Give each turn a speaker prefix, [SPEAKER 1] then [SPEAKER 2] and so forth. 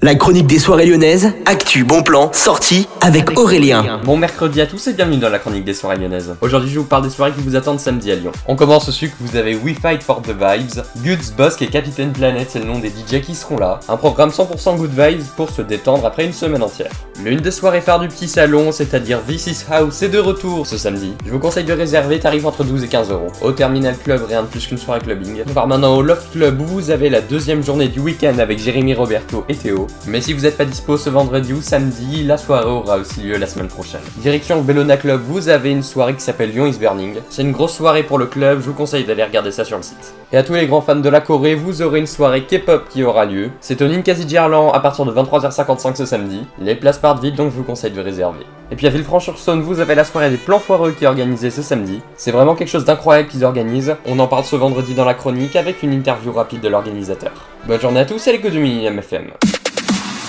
[SPEAKER 1] La chronique des soirées lyonnaises, actu, bon plan, sortie avec Aurélien.
[SPEAKER 2] Bon mercredi à tous et bienvenue dans la chronique des soirées lyonnaises. Aujourd'hui je vous parle des soirées qui vous attendent samedi à Lyon. On commence dessus que vous avez We Fight for the Vibes, Goods, Bosk et Capitaine Planet, c'est le nom des DJ qui seront là. Un programme 100% good vibes pour se détendre après une semaine entière. L'une des soirées phares du petit salon, c'est-à-dire This is House, est de retour ce samedi. Je vous conseille de réserver, tarif entre 12 et 15 euros. Au Terminal Club, rien de plus qu'une soirée clubbing. On part maintenant au Loft Club où vous avez la deuxième journée du week-end avec Jérémy Roberto et Théo. Mais si vous êtes pas dispo ce vendredi ou samedi, la soirée aura aussi lieu la semaine prochaine. Direction Bellona Club, vous avez une soirée qui s'appelle Lyon is Burning. C'est une grosse soirée pour le club, je vous conseille d'aller regarder ça sur le site. Et à tous les grands fans de la Corée, vous aurez une soirée K-pop qui aura lieu. C'est au Ninkasi Gerland à partir de 23h55 ce samedi. Les places partent vite donc je vous conseille de réserver. Et puis à Villefranche-sur-Saône, vous avez la soirée des plans foireux qui est organisée ce samedi. C'est vraiment quelque chose d'incroyable qu'ils organisent. On en parle ce vendredi dans la chronique avec une interview rapide de l'organisateur. Bonne journée à tous et l'écho du Millennium FM.